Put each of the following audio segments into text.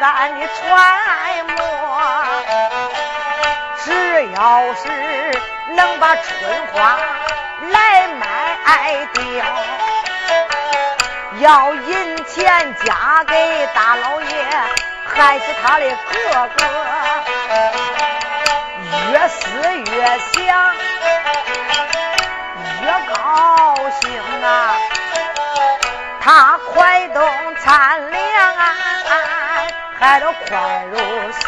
暗暗的揣摩，只要是能把春花来卖掉，要银钱嫁给大老爷，还是他的哥哥。越思越想，越高兴啊！他快动参两，还都快如梭。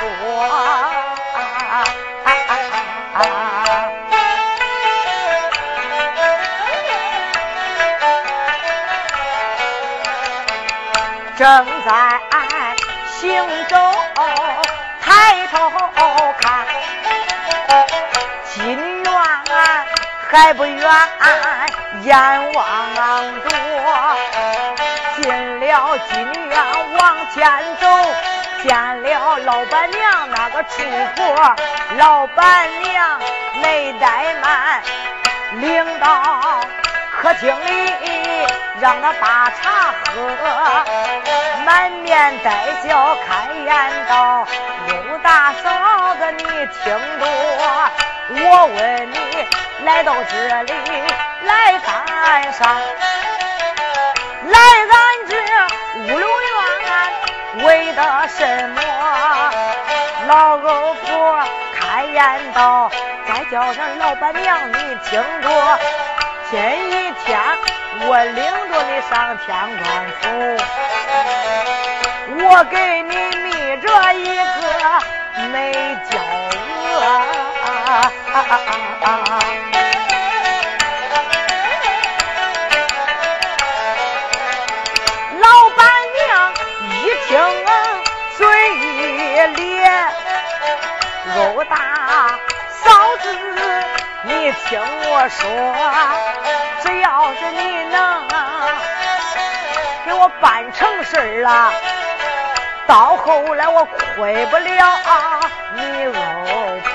正在行走，抬头看，金元还不远，眼望着。进了金院往前走，见了老板娘那个出婆，老板娘没怠慢，领到客厅里让他把茶喝，满面带笑开言道：“刘大嫂子，你听着，我问你来到这里来干啥？”来俺这五柳院为的什么？老欧婆开言道：“再叫上老板娘，你听着，今一天我领着你上天官府，我给你觅着一个美娇娥。”你听我说，只要是你能给我办成事儿了，到后来我亏不了你老婆。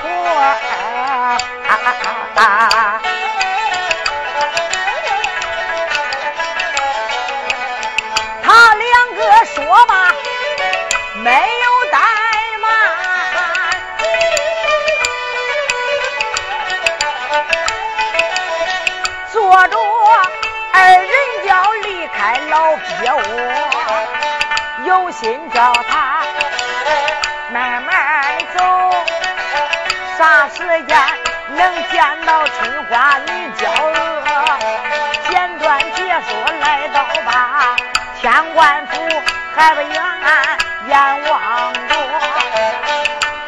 他两个说吧，没。开老鳖窝，有心叫他慢慢走，啥时间能见到春花女娇娥？简短解说来到吧，天官府还不远，眼望着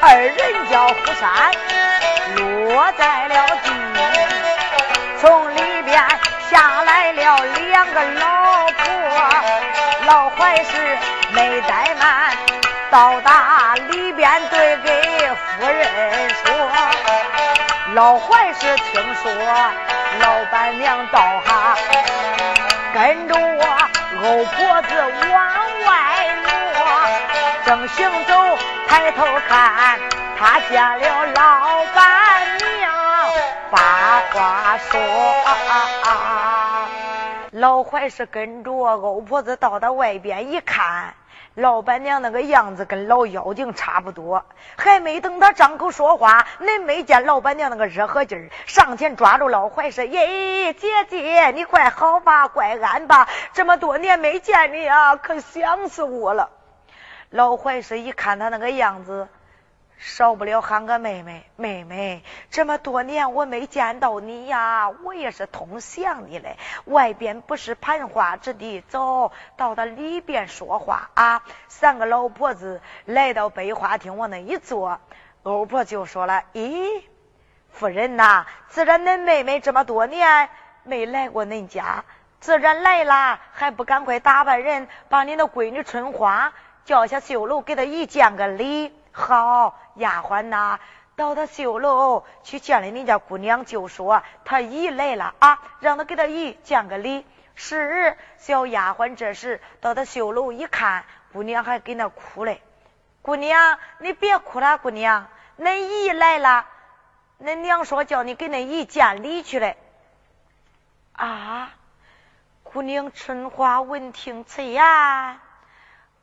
二人叫虎山落在了地，从里边。下来了两个老，老槐氏没怠慢，到达里边对给夫人说：“老槐氏听说老板娘到哈，跟着我欧婆子往外挪，正行走，抬头看，他见了老板娘。”把话说，老槐是跟着欧婆子到到外边一看，老板娘那个样子跟老妖精差不多。还没等他张口说话，恁没见老板娘那个热和劲儿，上前抓住老槐说：“耶，姐姐，你快好吧，快安吧，这么多年没见你啊，可想死我了。”老槐是一看他那个样子。少不了喊个妹妹，妹妹，这么多年我没见到你呀，我也是通想你嘞。外边不是盘花之地，走到他里边说话啊。三个老婆子来到北花厅，往那一坐，欧婆就说了：“咦，夫人呐，自然恁妹妹这么多年没来过恁家，自然来啦，还不赶快打扮人，把你的闺女春花叫下绣楼，给她一见个礼。好，丫鬟呐，到他绣楼去见了你家姑娘，就说她姨来了啊，让她给她姨见个礼。是，小丫鬟这时到她绣楼一看，姑娘还跟那哭嘞。姑娘，你别哭了，姑娘。”恁姨来了，恁娘说叫你给恁姨见礼去嘞。啊！姑娘春花闻听此言，暗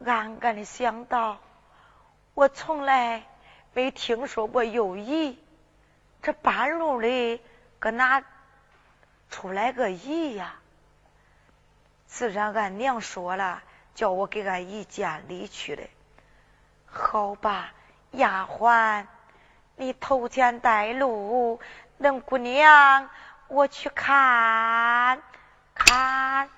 暗的想到：我从来没听说过有姨，这半路里搁哪出来个姨呀？自然俺娘说了，叫我给俺姨见礼去嘞。好吧，丫鬟。你头前带路，恁姑娘，我去看看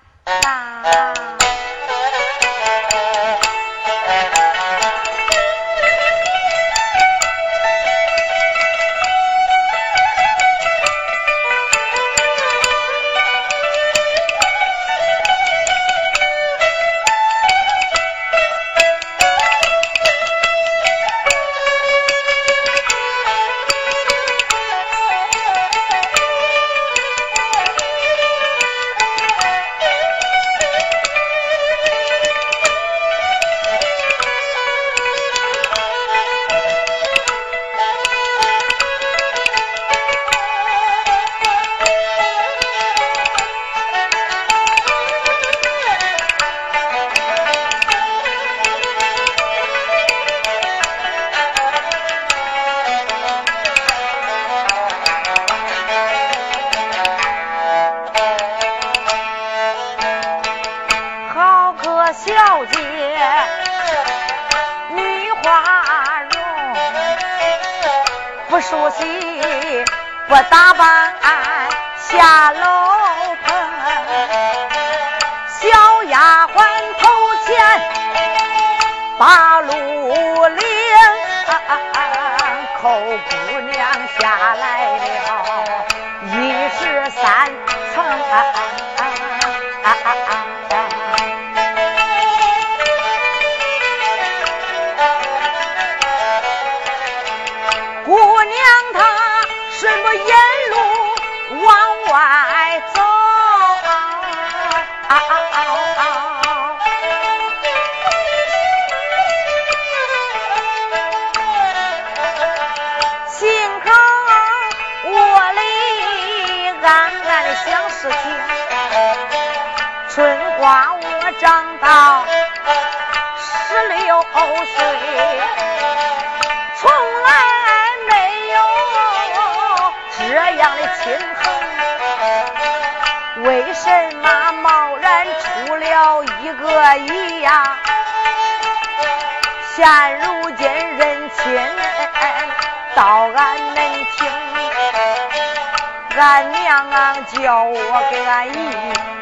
暗暗想事情，春光我长到十六岁，从来没有这样的亲痕。为什么贸然出了一个姨呀？现如今人情到俺门庭。俺娘叫我给俺姨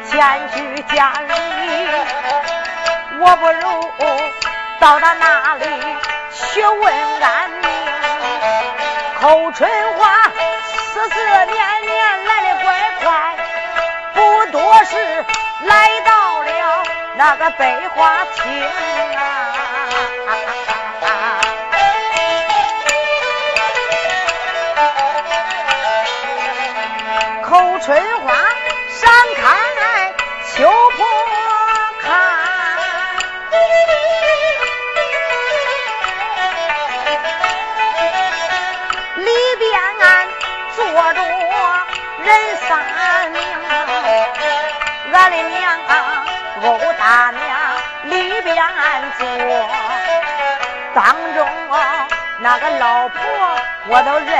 前去见礼，我不如到他那里去问安命。寇春花思思念念来的怪快，不多时来到了那个百花厅啊。大娘里边坐，当中那个老婆我都认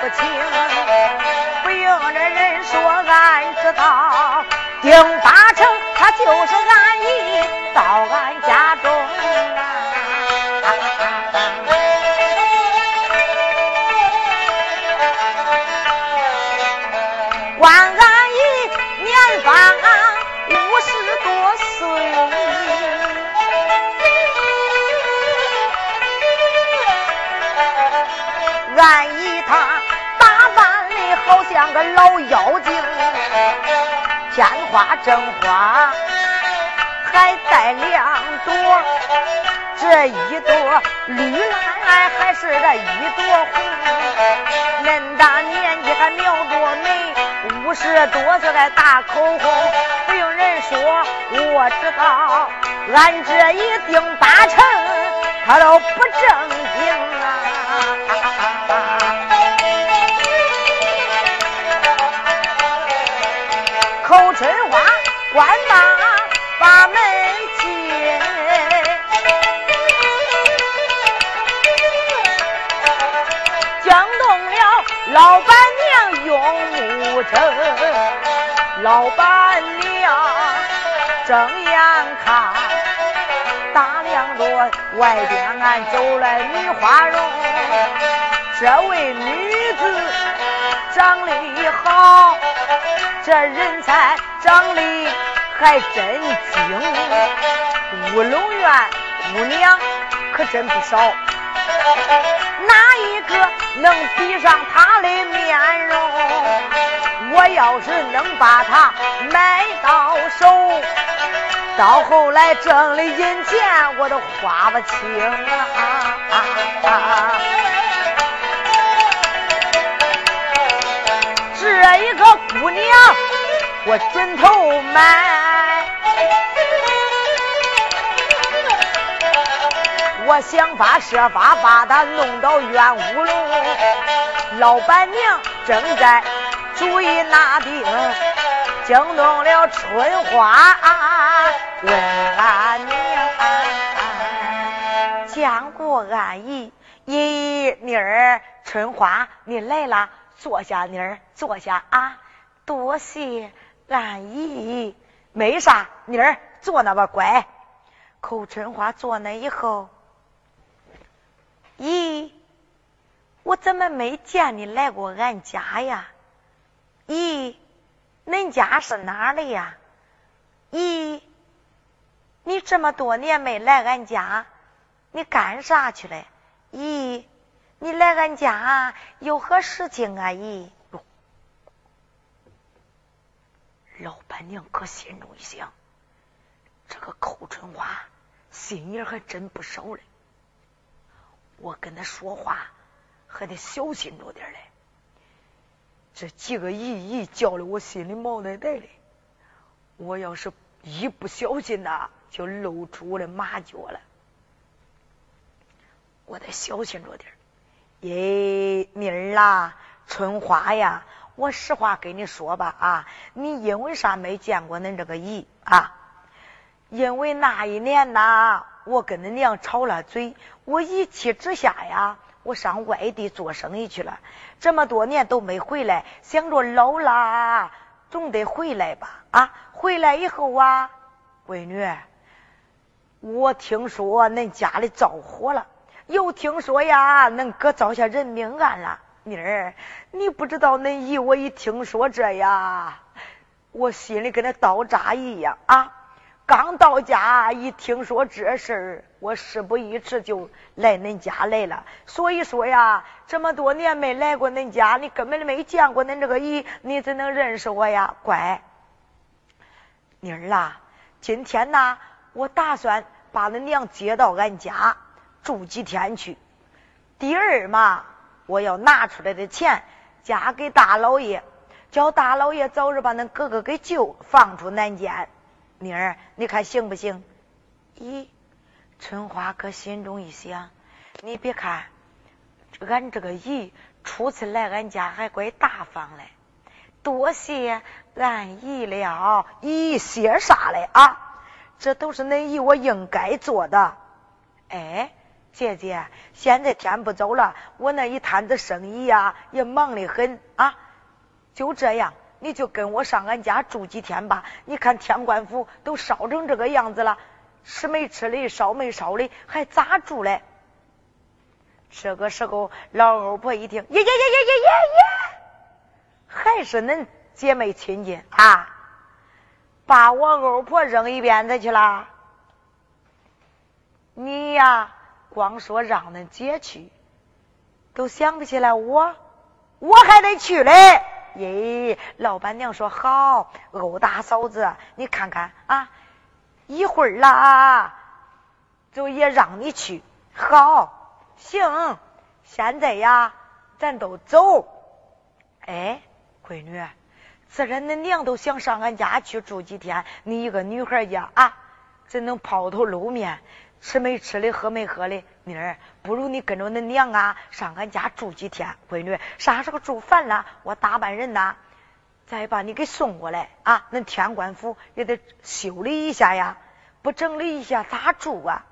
不清。不用那人说俺知道，丁八成他就是俺姨花正花还带两朵，这一朵绿兰还是这一朵红。恁大年纪还描着眉，五十多岁还大口红，不用人说，我知道，俺这一定八成他都不正老板娘睁眼看，打量着外边俺走来女花容，这位女子长得好。这人才长得还真精，乌龙院姑娘可真不少，哪一个能比上她的面容？我要是能把她买到手，到后来挣的银钱我都花不清啊！这一个姑娘，我准头买。我想法设法把她弄到院乌龙。老板娘正在主意拿定，惊动了春花问俺娘：见过俺姨，姨妮儿，春花，你来了。坐下，妮儿，坐下啊！多谢俺姨，没啥，妮儿坐那吧，乖。寇春花坐那以后，咦，我怎么没见你来过俺家呀？咦，恁家是哪的呀？咦，你这么多年没来俺家，你干啥去了？咦。你来俺家有何事情啊？咦，老板娘可心中一想，这个寇春花心眼还真不少嘞。我跟他说话还得小心着点嘞。这几个姨姨叫的我心里毛带带的。我要是一不小心呐，就露出我的马脚了。我得小心着点。耶，妮儿啦，春花呀，我实话跟你说吧啊，你因为啥没见过恁这个姨啊？因为那一年呐，我跟恁娘吵了嘴，我一气之下呀，我上外地做生意去了，这么多年都没回来，想着老了总得回来吧啊！回来以后啊，闺女，我听说恁家里着火了。又听说呀，恁哥遭下人命案了。妮儿，你不知道恁姨，我一听说这呀，我心里跟那刀扎一样啊！刚到家一听说这事儿，我事不宜迟就来恁家来了。所以说呀，这么多年没来过恁家，你根本没见过恁这个姨，你怎能认识我呀？乖，妮儿啊，今天呐，我打算把恁娘接到俺家。住几天去？第二嘛，我要拿出来的钱嫁给大老爷，叫大老爷早日把恁哥哥给救，放出南监。妮儿，你看行不行？咦，春花可心中一想，你别看俺这个姨初次来俺家还怪大方嘞，多谢俺姨了。咦，谢啥嘞啊？这都是恁姨我应该做的。哎。姐姐，现在天不早了，我那一摊子生意呀也忙得很啊。就这样，你就跟我上俺家住几天吧。你看天官府都烧成这个样子了，吃没吃的，烧没烧的，还咋住嘞？这个时候，老欧婆一听，耶耶耶耶耶耶耶，还是恁姐妹亲近啊？把我欧婆扔一边子去了？你呀？光说让恁姐去，都想不起来我，我还得去嘞。咦，老板娘说好，欧大嫂子，你看看啊，一会儿啦，就也让你去。好，行，现在呀，咱都走。哎，闺女，自然恁娘都想上俺家去住几天，你一个女孩家啊，怎能抛头露面？吃没吃的，喝没喝的，妮儿，不如你跟着恁娘啊，上俺家住几天。闺女，啥时候住烦了，我打扮人呐，再把你给送过来啊。恁天官府也得修理一下呀，不整理一下咋住啊？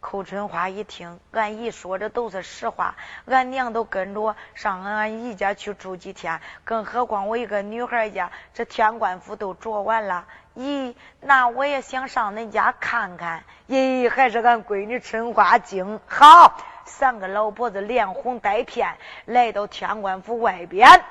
寇春花一听，俺姨说的都是实话，俺娘都跟着上俺姨家去住几天，更何况我一个女孩家，这天官府都着完了。咦，那我也想上恁家看看。咦，还是俺闺女春花精好。三个老婆子连哄带骗来到天官府外边，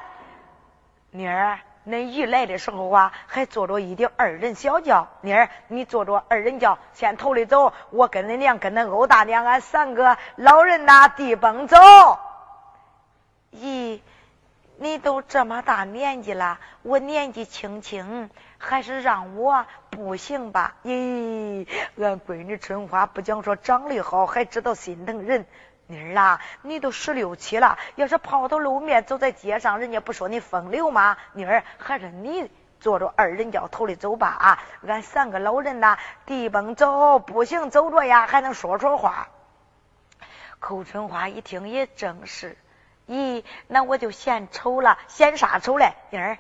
妮儿。恁一来的时候啊，还坐着一顶二人小轿。妮儿，你坐着二人轿，先头里走。我跟恁娘，跟恁欧大娘，俺三个老人呐，地蹦走。咦，你都这么大年纪了，我年纪轻轻，还是让我不行吧？咦，俺闺女春花不讲说长得好，还知道心疼人。妮儿啊，你都十六七了，要是抛头露面走在街上，人家不说你风流吗？妮儿，还是你坐着二人轿头里走吧啊！俺三个老人呐，地蹦走，步行走着呀，还能说说话。寇春花一听也正是，咦，那我就献丑了，献啥丑嘞？妮儿，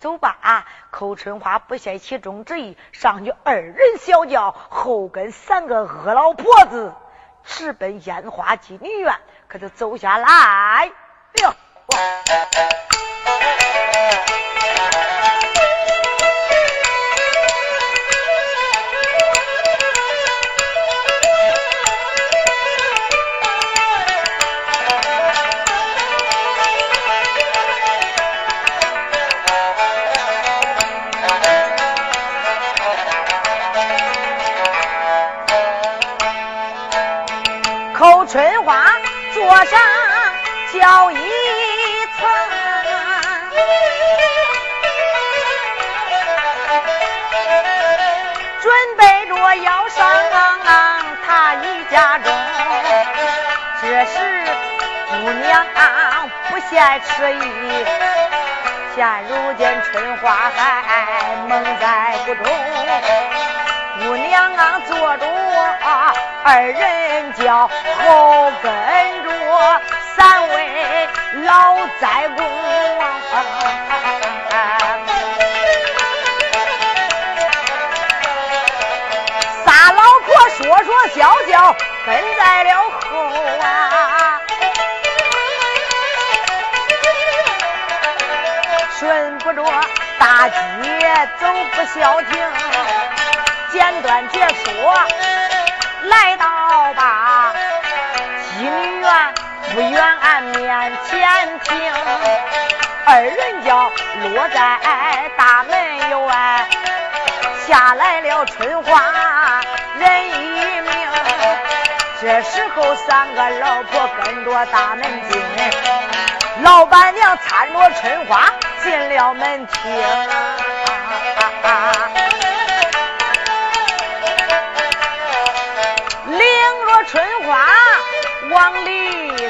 走吧！寇春花不屑其中之意，上去二人小轿，后跟三个恶老婆子。直奔烟花妓女院，可就走下来了。春花坐上轿一层，准备着要上他一家中。这时姑娘不嫌迟疑，现如今春花还蒙在鼓中。姑娘啊，坐着二人叫，后跟着三位老灾公。仨老婆说说笑笑跟在了后啊，顺不着大街走不消停。简短解说，来到吧妓女院，不远面前停。二人轿落在大门外，下来了春花人一名。这时候三个老婆跟着大门进，老板娘搀着春花进了门厅。春往里走，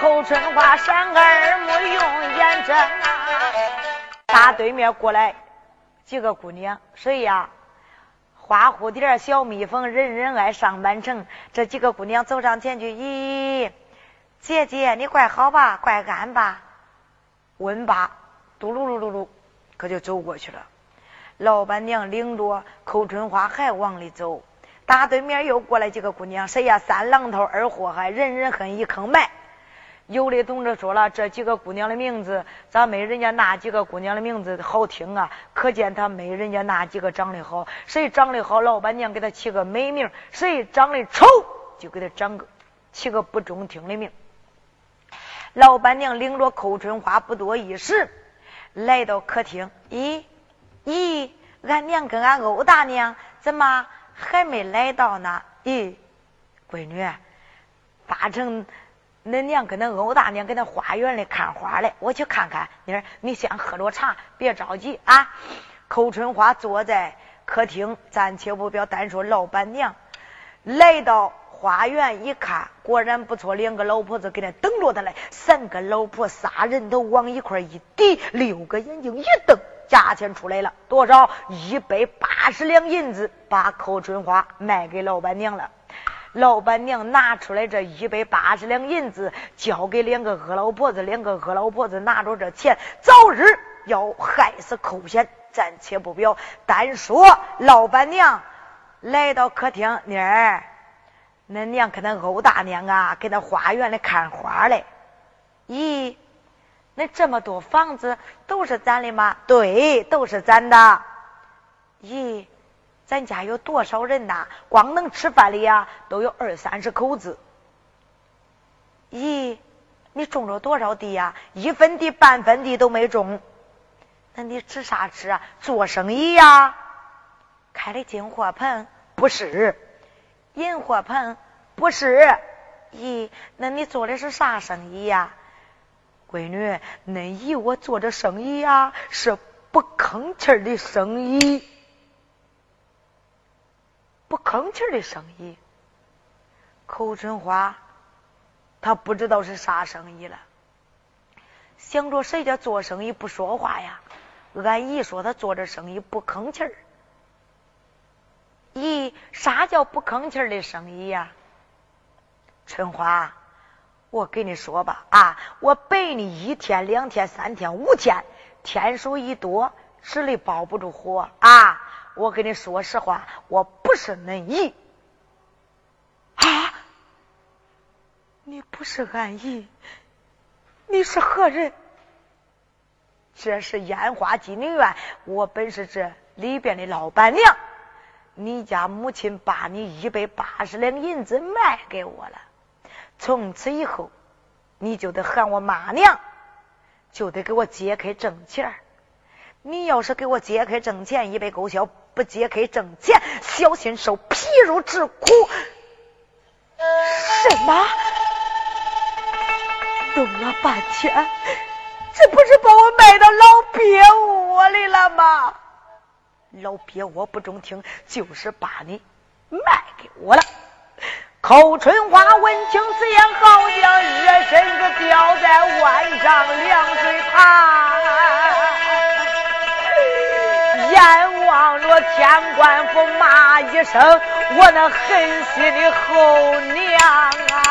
后春花闪耳目用眼睁啊！大对面过来几个姑娘，谁呀？花蝴蝶、小蜜蜂，人人爱上满城。这几个姑娘走上前去，咦，姐姐你怪好吧？怪安吧？问罢，嘟噜噜噜噜，可就走过去了。老板娘领着寇春花还往里走，大对面又过来几个姑娘，谁呀？三榔头，二祸害，人人恨，一坑埋。有的同志说了，这几个姑娘的名字咋没人家那几个姑娘的名字好听啊？可见他没人家那几个长得好。谁长得好，老板娘给他起个美名；谁长得丑，就给他长个起个不中听的名。老板娘领着寇春花不多一时，来到客厅，咦？咦，俺娘跟俺欧大娘怎么还没来到呢？咦，闺女，八成恁娘跟那欧大娘跟那花园里看花嘞，我去看看。妮儿，你先喝着茶，别着急啊。寇春花坐在客厅，暂且不表单说老板娘来到。花园一看，果然不错，两个老婆子搁那等着他嘞。三个老婆仨人头往一块一抵，六个眼睛一瞪，价钱出来了，多少？一百八十两银子，把寇春花卖给老板娘了。老板娘拿出来这一百八十两银子，交给两个恶老婆子，两个恶老婆子拿着这钱，早日要害死寇贤。暂且不表，单说老板娘来到客厅，妮儿。恁娘跟那欧大娘啊，给那花园里看花嘞。咦，那这么多房子都是咱的吗？对，都是咱的。咦，咱家有多少人呐？光能吃饭的呀，都有二三十口子。咦，你种了多少地呀？一分地、半分地都没种。那你吃啥吃啊？做生意呀？开的进货棚？不是。银货盆不是？咦，那你做的是啥生意呀？闺女，恁姨我做着生意呀，是不吭气的生意，不吭气的生意。口春花，他不知道是啥生意了，想着谁家做生意不说话呀？俺姨说他做这生意不吭气儿。咦，啥叫不吭气儿的生意呀？春花，我跟你说吧，啊，我背你一天、两天、三天、五天，天数一多，纸里包不住火啊！我跟你说实话，我不是恁姨啊！你不是俺姨，你是何人？这是烟花金陵院，我本是这里边的老板娘。你家母亲把你一百八十两银子卖给我了，从此以后你就得喊我妈娘，就得给我揭开挣钱。你要是给我揭开挣钱，一百勾销；不揭开挣钱，小心受皮肉之苦。什么？弄了半天，这不是把我卖到老鳖窝里了吗？老鳖我不中听，就是把你卖给我了。寇春花闻听此言，好像热身子掉在万丈凉水旁，眼望着天官府骂一声：“我那狠心的后娘啊！”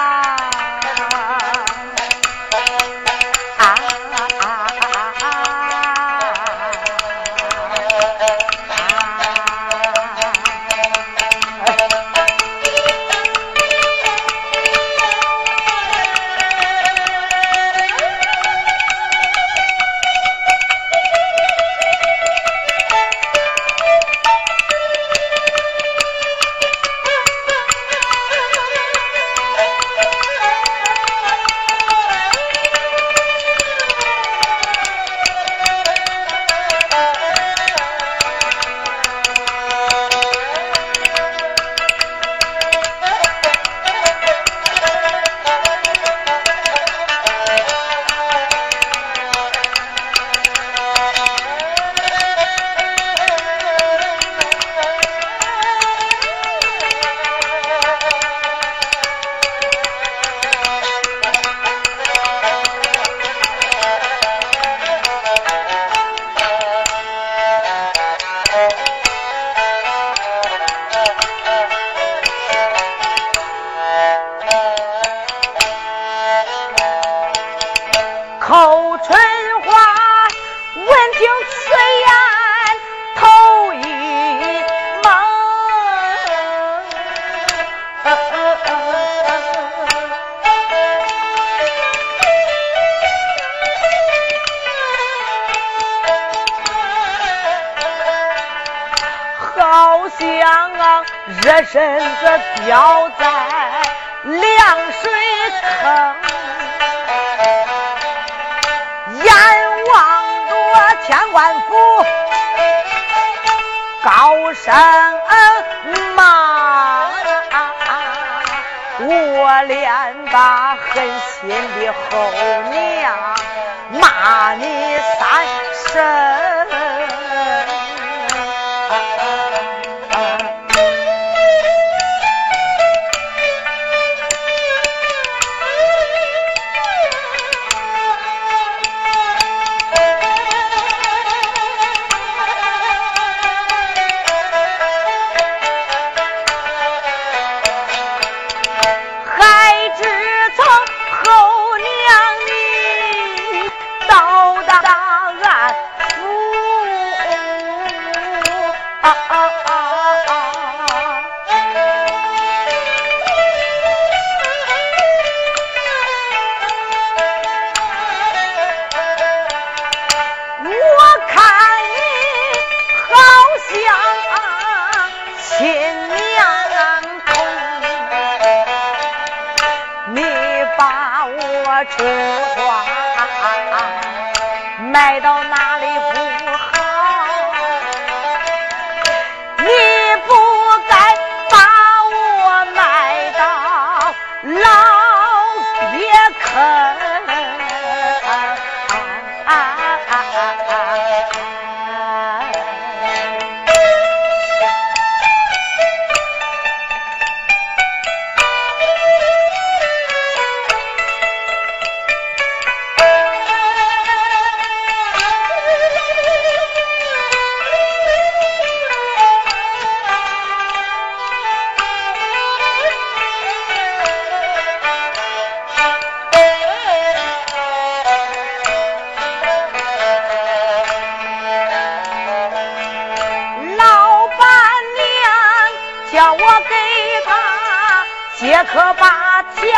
也可把天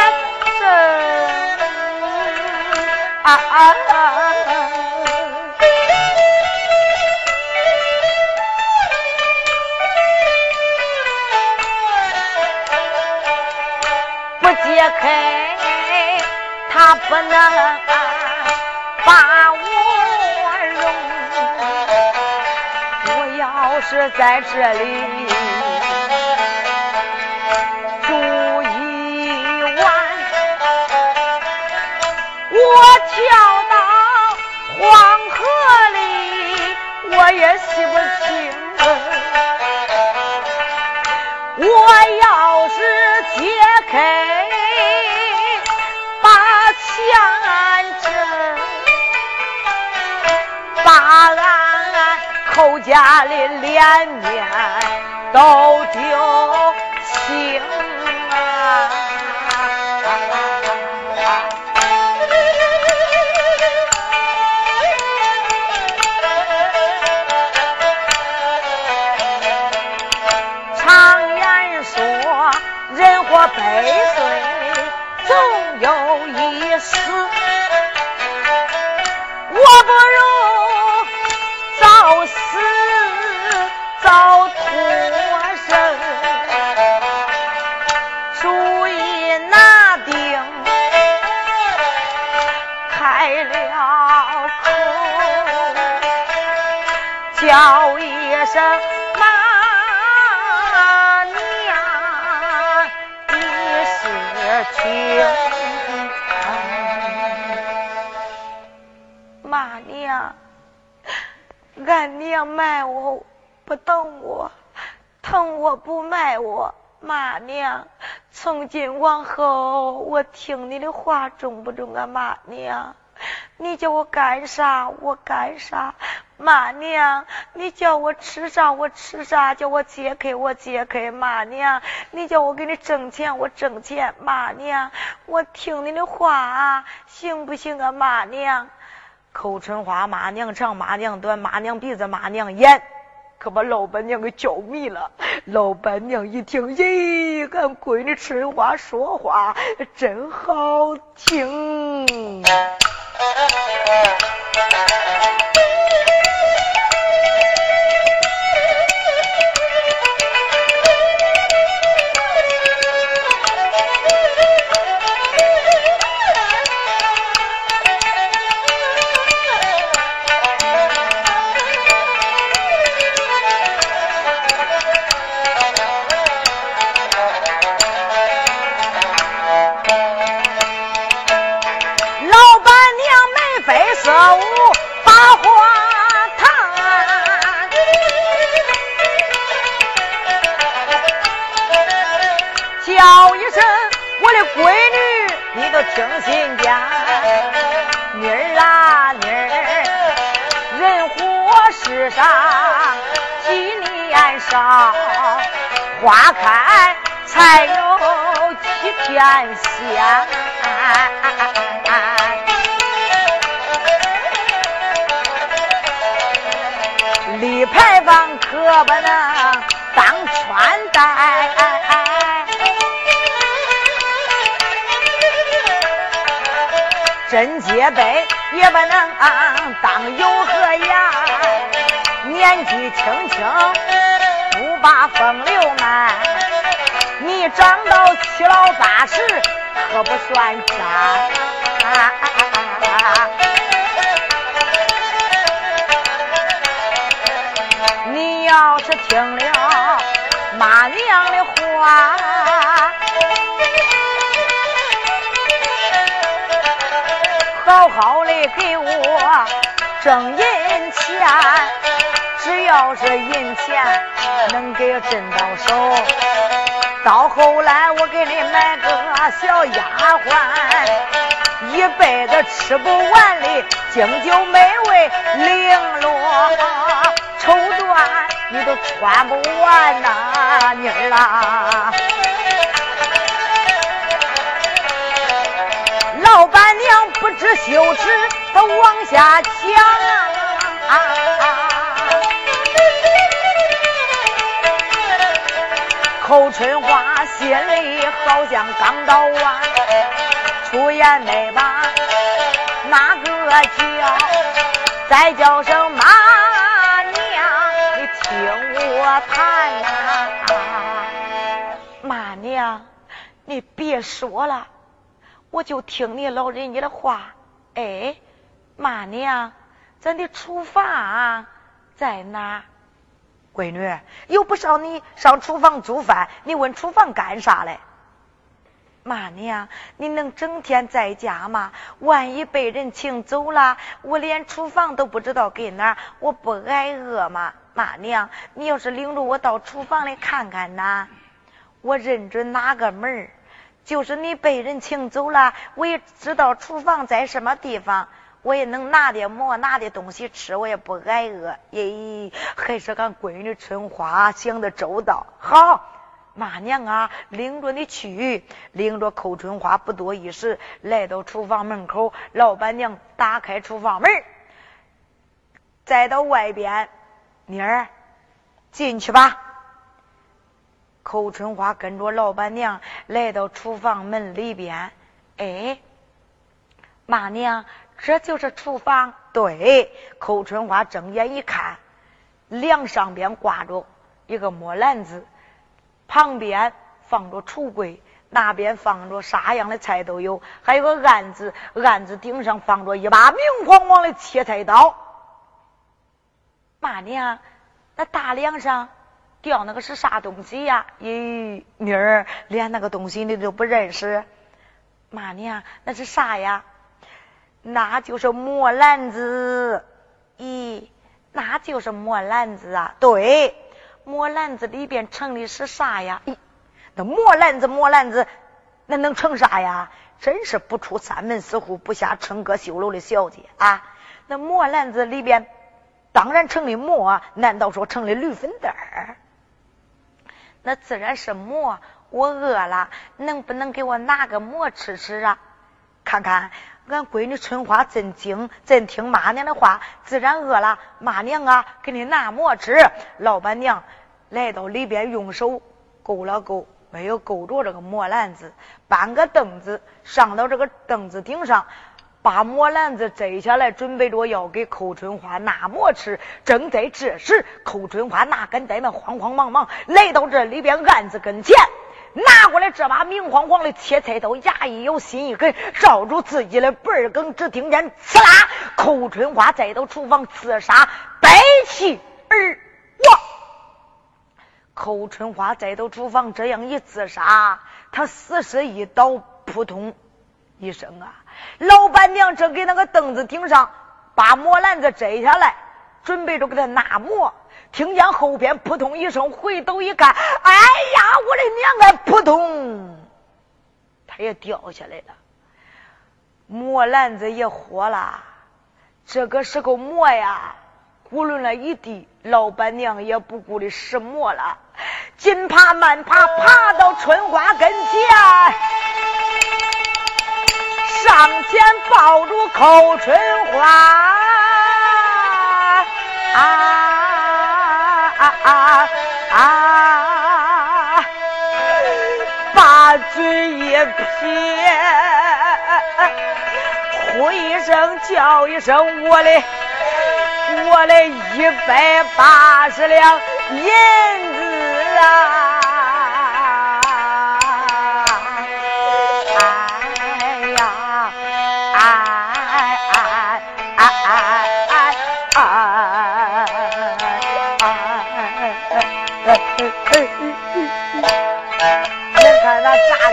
生啊,啊,啊,不解开，他不能、把我容。我要是在这里。的脸面都丢叫一声妈娘，你是听？妈娘，俺娘卖我。不等我，疼我不卖我，妈娘。从今往后，我听你的话中不中啊，妈娘？你叫我干啥，我干啥。妈娘，你叫我吃啥，我吃啥。叫我解开，我解开。妈娘，你叫我给你挣钱，我挣钱。妈娘，我听你的话，行不行啊，妈娘？口春花，妈娘长，妈娘短，妈娘鼻子，妈娘眼。可把老板娘给叫迷了。老板娘一听，咦，俺闺女春花说话真好听。花开才有七天香。立牌坊可不能当穿戴，贞洁碑也不能当有和呀。年纪轻轻风流卖，你长到七老八十可不算渣。要是听了妈娘的话，好好的给我挣银钱，要是银钱能给挣到手，到后来我给你买个小丫鬟，一辈子吃不完的经久美味绫罗绸缎。你都穿不完呐，妮儿啦！老板娘不知羞耻，她往下讲啊！侯春花心里好像刚到完，出言没把哪个叫？再叫声妈娘？你。听我谈呐，妈娘，你别说了，我就听你老人家的话。哎，妈娘，咱的厨房在哪？闺女，又不上你上厨房做饭，你问厨房干啥嘞？妈娘，你能整天在家吗？万一被人请走了，我连厨房都不知道给哪，我不挨饿吗？妈娘，你要是领着我到厨房里看看呐，我认准哪个门就是你被人请走了，我也知道厨房在什么地方，我也能拿点馍，拿点东西吃，我也不挨饿。咦，还是俺闺女春花想的周到。好，妈娘啊，领着你去，领着寇春花不多一时，来到厨房门口，老板娘打开厨房门，再到外边。妮儿，进去吧。寇春花跟着老板娘来到厨房门里边。哎，妈娘，这就是厨房。对，寇春花睁眼一看，梁上边挂着一个木篮子，旁边放着橱柜，那边放着啥样的菜都有，还有个案子，案子顶上放着一把明晃晃的切菜刀。妈娘，那大梁上吊那个是啥东西呀？咦，妮儿连那个东西你都不认识？妈娘，那是啥呀？那就是磨篮子。咦，那就是磨篮子啊？对，磨篮子里边盛的是啥呀？咦，那磨篮子磨篮子，那能盛啥呀？真是不出三门四户不下春哥修楼的小姐啊！那磨篮子里边。当然成的馍，难道说成了驴粪蛋儿？那自然是馍。我饿了，能不能给我拿个馍吃吃啊？看看俺闺女春花真精，真听妈娘的话，自然饿了。妈娘啊，给你拿馍吃。老板娘来到里边，用手勾了勾，没有勾着这个馍篮子，搬个凳子上到这个凳子顶上。把馍篮子摘下来，准备着要给寇春花拿馍吃。正在这时，寇春花哪敢怠慢，慌慌忙忙来到这里边案子跟前，拿过来这把明晃晃的切菜刀，牙一咬，心一狠，照住自己的脖梗，只听见刺啦！寇春花再到厨房刺杀，背气而亡。寇春花再到厨房这样一自杀，他死尸一倒，扑通。一声啊！老板娘正给那个凳子顶上把磨篮子摘下来，准备着给他拿磨，听见后边扑通一声，回头一看，哎呀，我的娘啊！扑通，他也掉下来了，磨篮子也活了。这个时候磨呀，咕噜了一地，老板娘也不顾的拾磨了，紧爬慢爬，爬到春花跟前。上前抱住口春花，啊啊啊！把嘴一撇，呼一声叫一声，我的我的一百八十两银子啊！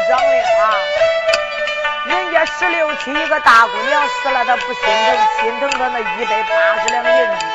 嚷令啊！人家十六七一个大姑娘死了，她不心疼，心疼她那一百八十两银子。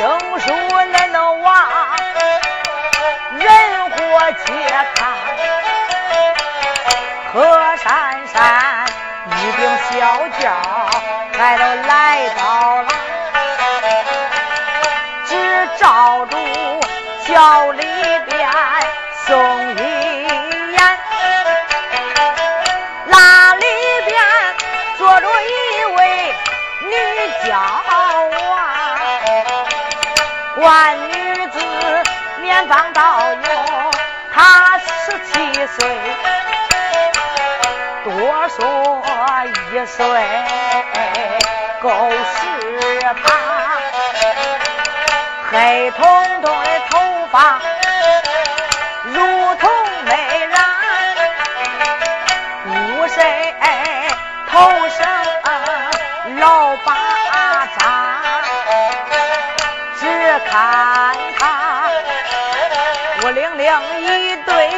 生疏难都忘，人祸且看何珊珊一顶小轿，来都来到了，只照住小李。万女子年方到我，她十七岁，多说一岁够十八，黑彤彤的头发。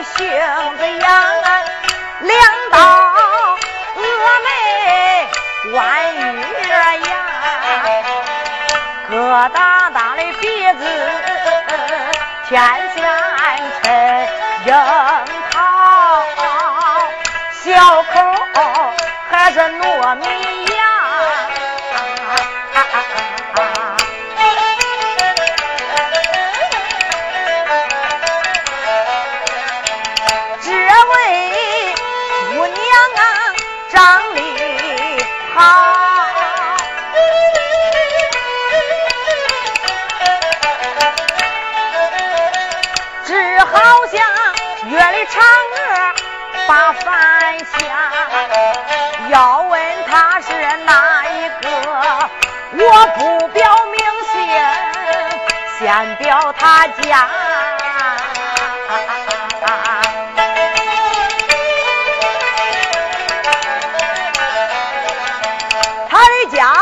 一对杏子杨，两道峨眉弯月牙，疙瘩瘩的鼻子天仙衬樱桃，小口还是糯米牙。饭下，要问他是哪一个，我不表明姓，先表他家。他的家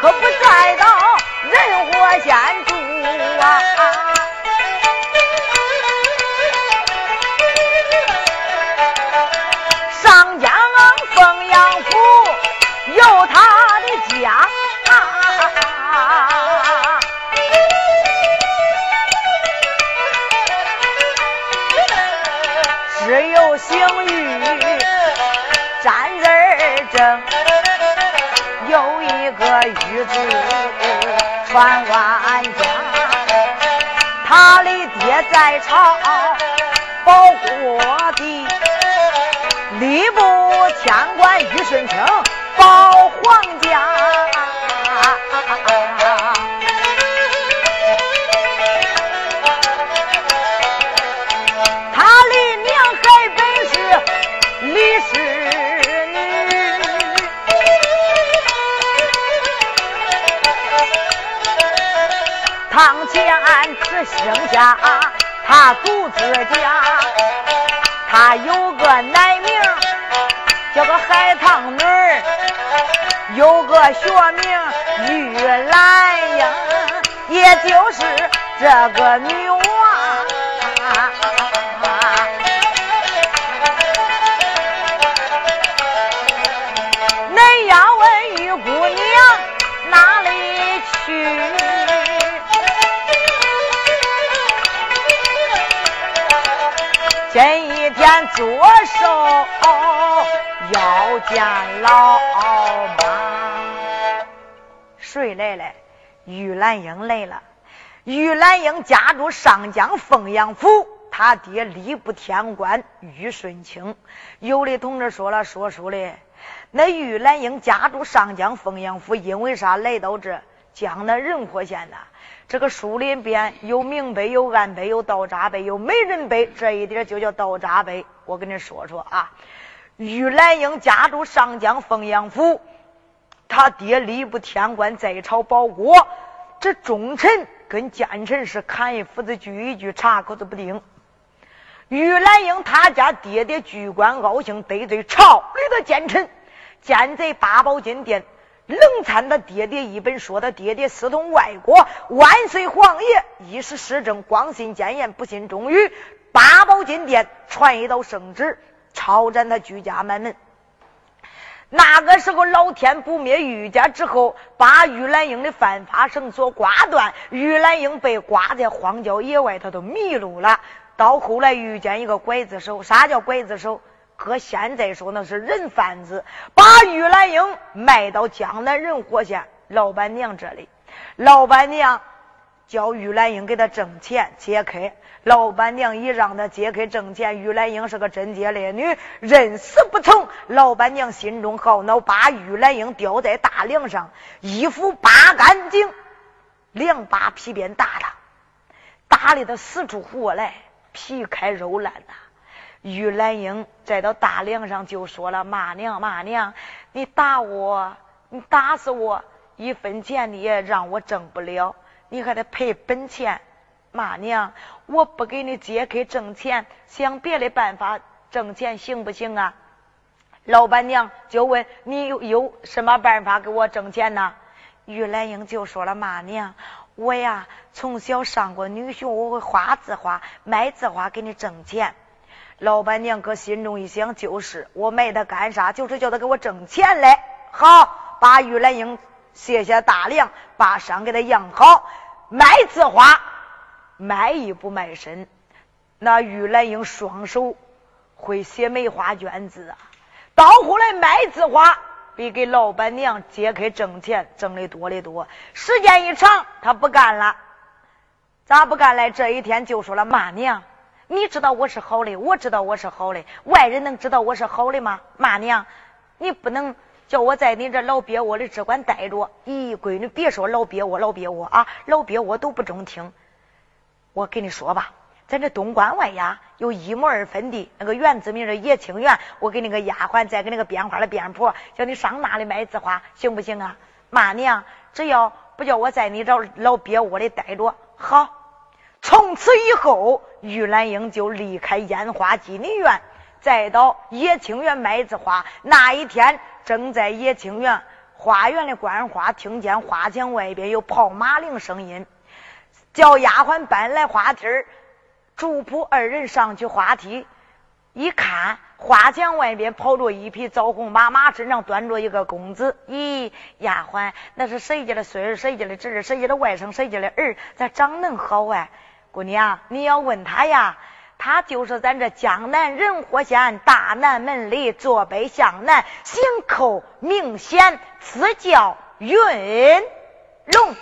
可不在到仁和县传万家，他的爹在朝生下他独自家，他有个奶名叫个海棠女儿，有个学名玉兰英，也就是这个女见老妈，谁来了？玉兰英来了。玉兰英家住上江凤阳府，他爹吏部天官玉顺清。有的同志说了，说书的那玉兰英家住上江凤阳府，因为啥来到这江南仁和县呢？这个树林边有明碑，有暗碑，有道闸碑，有美人碑，这一点就叫道闸碑。我跟你说说啊，玉兰英家住上江凤阳府，他爹吏部天官在朝保国，这忠臣跟奸臣是砍一斧子锯一锯，插口子不定。玉兰英他家爹爹居官高兴，得罪朝里的奸臣，奸贼八宝金殿。冷参他爹爹一本，说他爹爹私通外国，万岁皇爷一时失政，光信谏言，不信忠语。八宝金殿传一道圣旨，抄斩他居家满门。那个时候，老天不灭玉家之后，把玉兰英的犯法绳索挂断，玉兰英被挂在荒郊野外，他都迷路了。到后来遇见一个拐子手，啥叫拐子手？搁现在说那是人贩子，把玉兰英卖到江南仁和县老板娘这里。老板娘叫玉兰英给他挣钱解开。老板娘一让他解开挣钱，玉兰英是个贞洁烈女，认死不从。老板娘心中好恼，把玉兰英吊在大梁上，衣服扒干净，两把皮鞭打他。打的他死出活来，皮开肉烂呐。玉兰英再到大梁上就说了：“骂娘，骂娘，你打我，你打死我，一分钱你也让我挣不了，你还得赔本钱。妈娘，我不给你揭开挣钱，想别的办法挣钱行不行啊？”老板娘就问：“你有有什么办法给我挣钱呢？”玉兰英就说了：“妈娘，我呀从小上过女学，我会画字画、卖字画给你挣钱。”老板娘搁心中一想，就是我卖他干啥？就是叫他给我挣钱来。好，把玉兰英卸下大梁，把伤给他养好，卖字画，卖艺不卖身。那玉兰英双手会写梅花卷字啊，到后来卖字画比给老板娘揭开挣钱挣的多的多。时间一长，他不干了，咋不干了？这一天就说了：“妈娘。”你知道我是好的，我知道我是好的，外人能知道我是好的吗？妈娘，你不能叫我在你这老鳖窝里只管待着。咦，闺女，别说老鳖窝，老鳖窝啊，老鳖窝都不中听。我跟你说吧，咱这东关外呀，有一亩二分地，那个园子名是叶清园。我给那个丫鬟再给那个编花的编婆，叫你上那里买字花，行不行啊？妈娘，只要不叫我在你这老鳖窝里待着，好。从此以后，玉兰英就离开烟花妓女院，再到叶清园卖字花。那一天，正在叶清园花园里观花，听见花墙外边有跑马铃声音，叫丫鬟搬来花梯儿，主仆二人上去花梯，一看花墙外边跑着一匹枣红马，马身上端着一个公子。咦，丫鬟，那是谁家的孙儿？谁家的侄儿？谁家的外甥？谁家的儿？咋长恁好啊？姑娘，你要问他呀，他就是咱这江南仁和县大南门里坐北向南，姓寇名显，赐叫云龙。